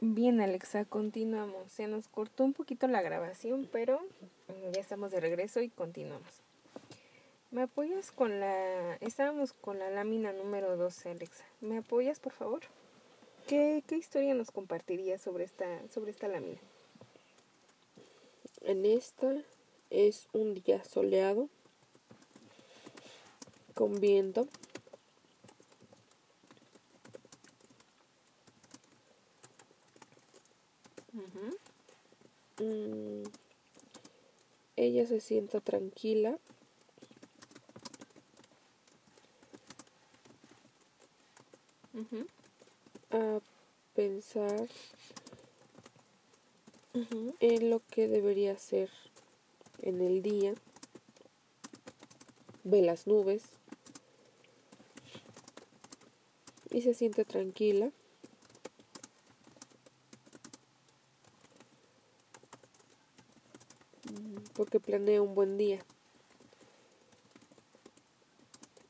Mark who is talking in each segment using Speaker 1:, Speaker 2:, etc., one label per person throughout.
Speaker 1: Bien, Alexa, continuamos. Se nos cortó un poquito la grabación, pero mm, ya estamos de regreso y continuamos. ¿Me apoyas con la... Estábamos con la lámina número 12, Alexa. ¿Me apoyas, por favor? ¿Qué, qué historia nos compartirías sobre esta, sobre esta lámina?
Speaker 2: En esta es un día soleado, con viento. Mm, ella se sienta tranquila. A pensar en lo que debería hacer en el día. Ve las nubes y se siente tranquila. Porque planea un buen día.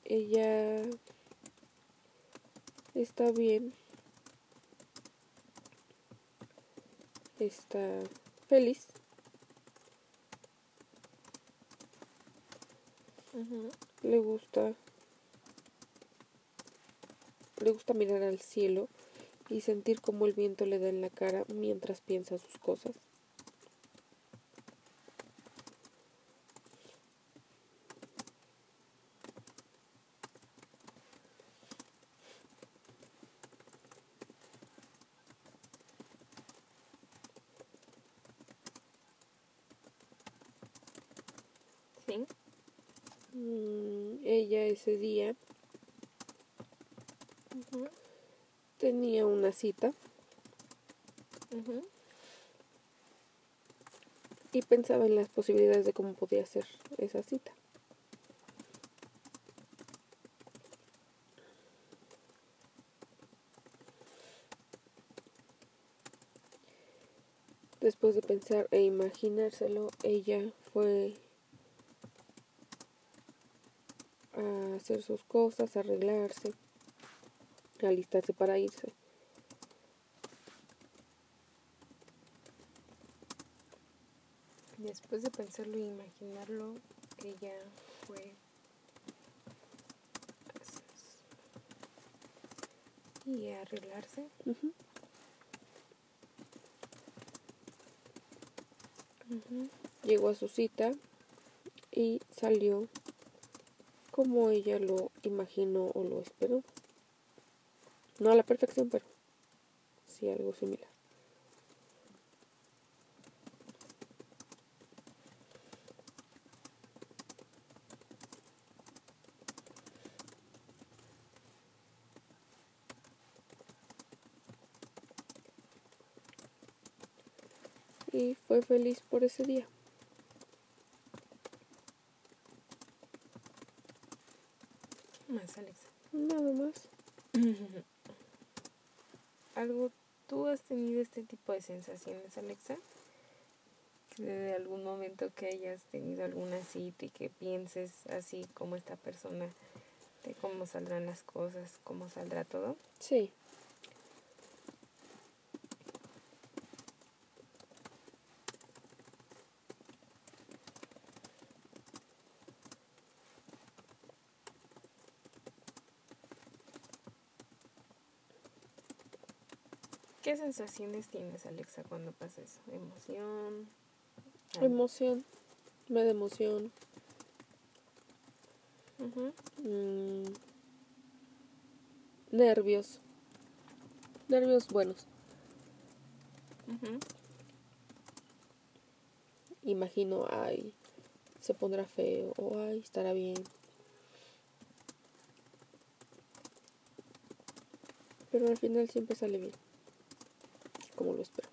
Speaker 2: Ella está bien, está feliz. Le gusta le gusta mirar al cielo y sentir cómo el viento le da en la cara mientras piensa sus cosas. Mm, ella ese día tenía una cita. Y pensaba en las posibilidades de cómo podía ser esa cita. Después de pensar e imaginárselo, ella fue a hacer sus cosas, arreglarse, alistarse para irse.
Speaker 1: Después de pensarlo e imaginarlo, ella fue y arreglarse.
Speaker 2: Llegó a su cita y salió como ella lo imaginó o lo esperó. No a la perfección, pero sí algo similar. Y fue feliz por ese día.
Speaker 1: Más, Alexa.
Speaker 2: Nada más.
Speaker 1: ¿Algo, tú tenido este tipo de sensaciones, Alexa? De algún momento que hayas tenido alguna cita y que pienses así como esta persona, de cómo saldrán las cosas, cómo saldrá todo.
Speaker 2: Sí.
Speaker 1: ¿Qué sensaciones tienes, Alexa, cuando pasa eso? ¿Emoción?
Speaker 2: Emoción. Me da emoción. Mm. Nervios. Nervios buenos. Imagino, ay, se pondrá feo o ay, estará bien. Pero al final siempre sale bien como lo espero.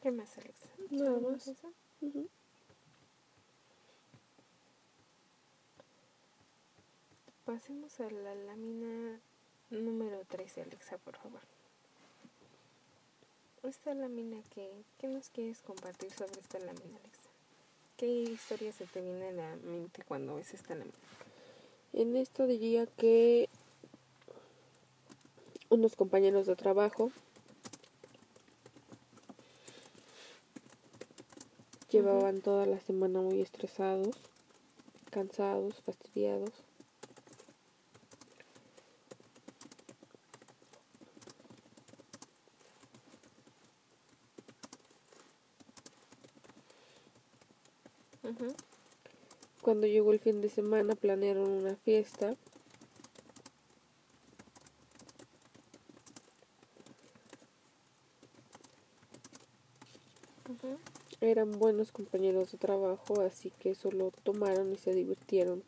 Speaker 1: ¿Qué más, Alexa?
Speaker 2: Nada más.
Speaker 1: Pasemos a la lámina número dice Alexa, por favor. Esta lámina, que, ¿qué nos quieres compartir sobre esta lámina, Alexa? ¿Qué historia se te viene a la mente cuando ves esta lámina?
Speaker 2: En esta diría que unos compañeros de trabajo llevaban toda la semana muy estresados, cansados, fastidiados. Cuando llegó el fin de semana planearon una fiesta. Eran buenos compañeros de trabajo, así que solo tomaron y se divirtieron.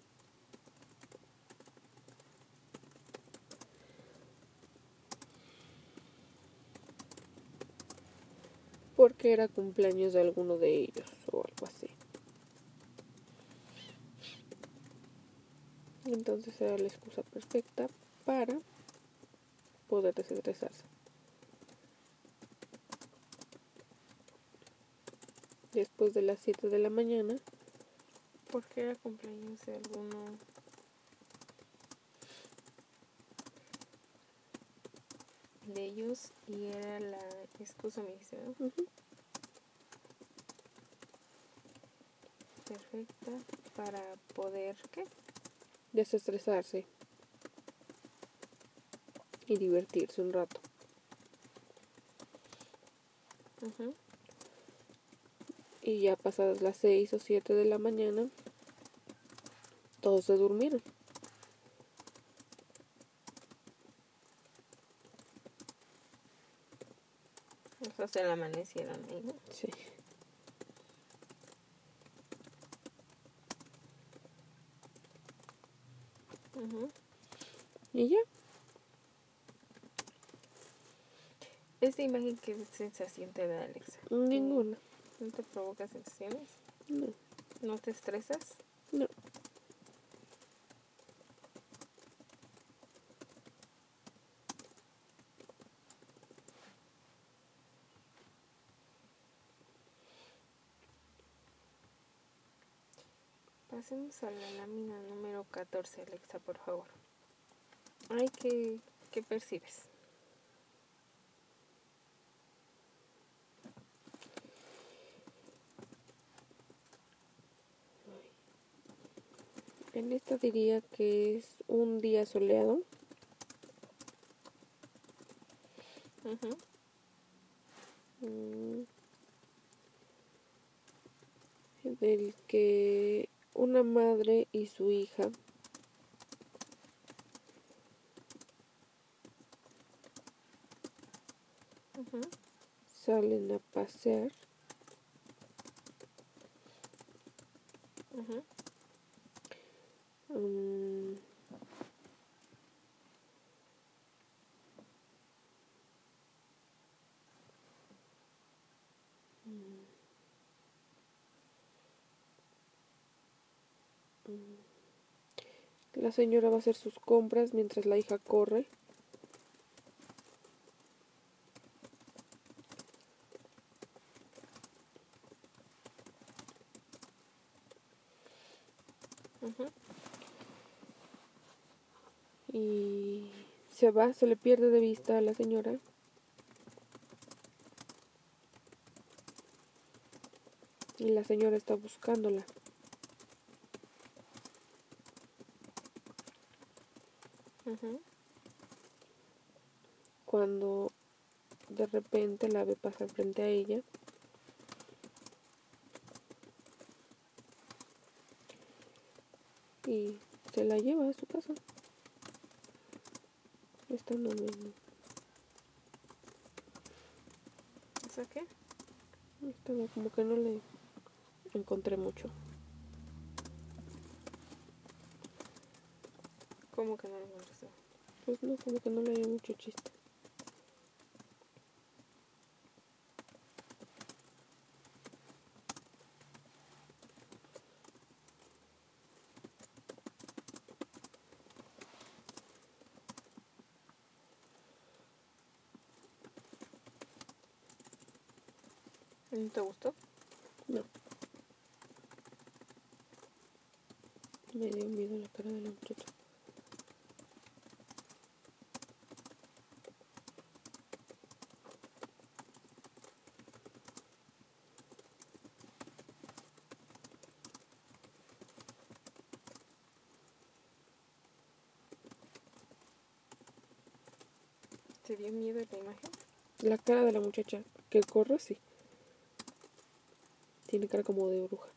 Speaker 2: Porque era cumpleaños de alguno de ellos o algo así. Entonces era la excusa perfecta para poder desestresarse. Después de las 7 de la mañana.
Speaker 1: Porque era cumpleaños de alguno de ellos y era la excusa me dice, Perfecta para poder, ¿qué?
Speaker 2: Desestresarse y divertirse un rato. Y ya pasadas las 6 o 7 de la mañana, todos se durmieron.
Speaker 1: O sea, se la amanecieron ahí, ¿no?
Speaker 2: Sí. Y ya.
Speaker 1: ¿Esta imagen qué sensación te da, Alexa?
Speaker 2: Ninguna.
Speaker 1: ¿No te provoca sensaciones?
Speaker 2: No.
Speaker 1: ¿No te estresas?
Speaker 2: No.
Speaker 1: Pasemos a la lámina número 14, Alexa, por favor. Ay, ¿qué, qué percibes?
Speaker 2: En esta diría que es un día soleado. Mm. En el que una madre y su hija salen a pasear. Mm. La señora va a hacer sus compras mientras la hija corre. Y se va, se le pierde de vista a la señora. Y la señora está buscándola. Cuando de repente la ve pasar frente a ella. Y se la lleva a su casa. Esta no me...
Speaker 1: ¿Esa qué?
Speaker 2: Esta no, como que no le encontré mucho.
Speaker 1: como que no lo contestó.
Speaker 2: Pues no, como que no le dio mucho chiste.
Speaker 1: ¿No te gustó?
Speaker 2: No. Me dio miedo la cara de la muchacha.
Speaker 1: ¿Te dio miedo la imagen?
Speaker 2: La cara de la muchacha que corre, sí. Tiene cara como de bruja.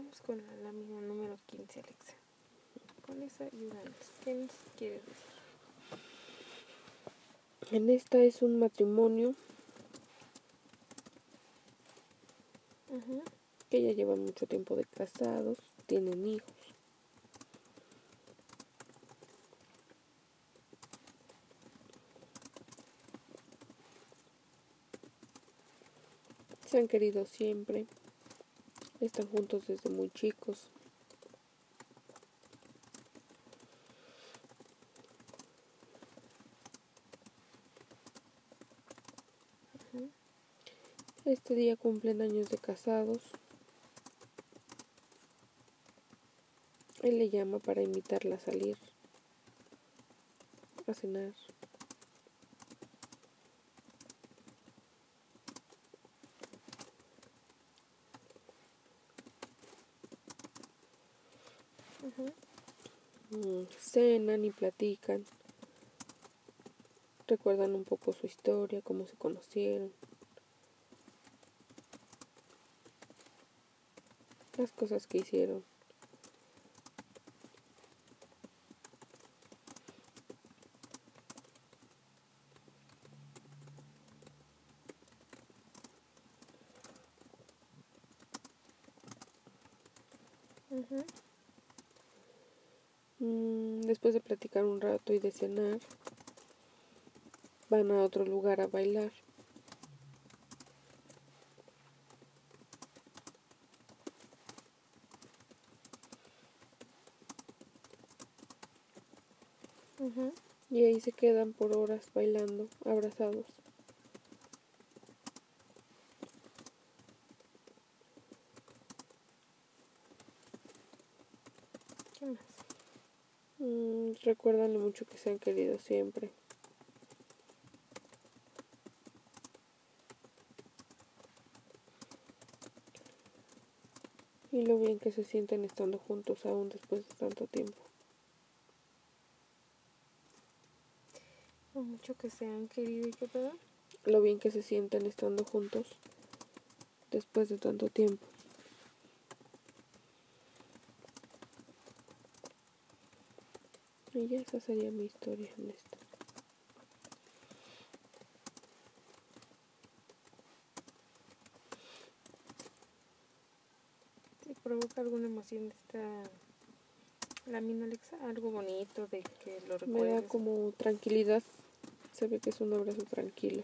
Speaker 1: Vamos con la lámina número 15, Alexa. Con esa ayúdanos. ¿Qué nos quieres decir?
Speaker 2: En esta es un matrimonio que ya llevan mucho tiempo de casados, tienen hijos. Se han querido siempre, están juntos desde muy chicos. Este día cumplen años de casados. Él le llama para invitarla a salir, a cenar. Mm, Cenan y platican. Recuerdan un poco su historia, cómo se conocieron. Las cosas que hicieron.
Speaker 1: Ujú.
Speaker 2: Mm, Después de platicar un rato y de cenar, van a otro lugar a bailar. Y ahí se quedan por horas bailando, abrazados.
Speaker 1: ¿Qué más?
Speaker 2: Mm, recuerdan lo mucho que se han querido siempre. Y lo bien que se sienten estando juntos aún después de tanto tiempo.
Speaker 1: Lo mucho que se han querido y qué pedo.
Speaker 2: Lo bien que se sienten estando juntos después de tanto tiempo. Y ya esa sería mi historia en esto.
Speaker 1: Si provoca alguna emoción esta lámina, Alexa, algo bonito de que lo
Speaker 2: Me da
Speaker 1: recuerdes.
Speaker 2: como tranquilidad. Se ve que es un abrazo tranquilo.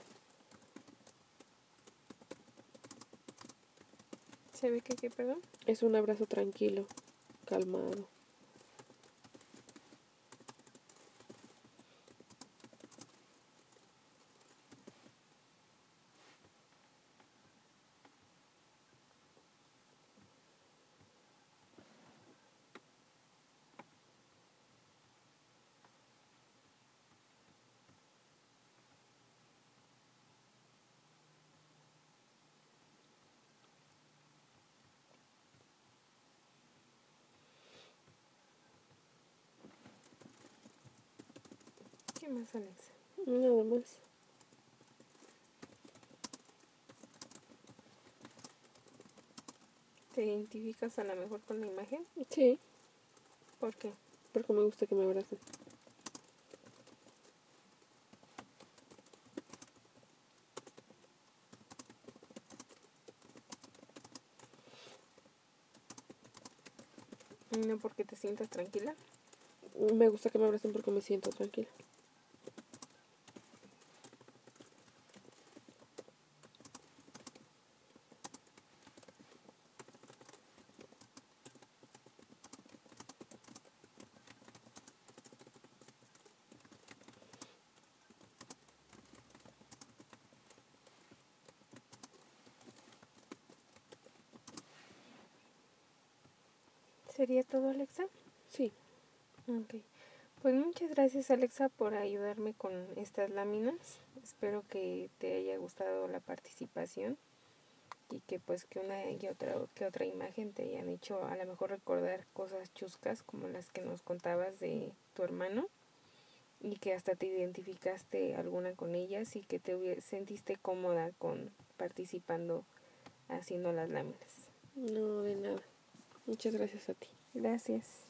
Speaker 1: ¿Se ve que qué, perdón?
Speaker 2: Es un abrazo tranquilo, calmado.
Speaker 1: ¿Qué más, Alexa?
Speaker 2: Nada más.
Speaker 1: ¿Te identificas a lo mejor con la imagen?
Speaker 2: Sí,
Speaker 1: ¿Por qué?
Speaker 2: porque me gusta que me abracen.
Speaker 1: No porque te sientas tranquila.
Speaker 2: Me gusta que me abracen porque me siento tranquila.
Speaker 1: ¿Sería todo, Alexa?
Speaker 2: Sí,
Speaker 1: Ok. Pues muchas gracias, Alexa, por ayudarme con estas láminas. Espero que te haya gustado la participación y que pues que una y otra que otra imagen te hayan hecho a lo mejor recordar cosas chuscas como las que nos contabas de tu hermano y que hasta te identificaste alguna con ellas y que te sentiste cómoda con participando haciendo las láminas.
Speaker 2: no de nada. Muchas gracias a ti.
Speaker 1: Gracias.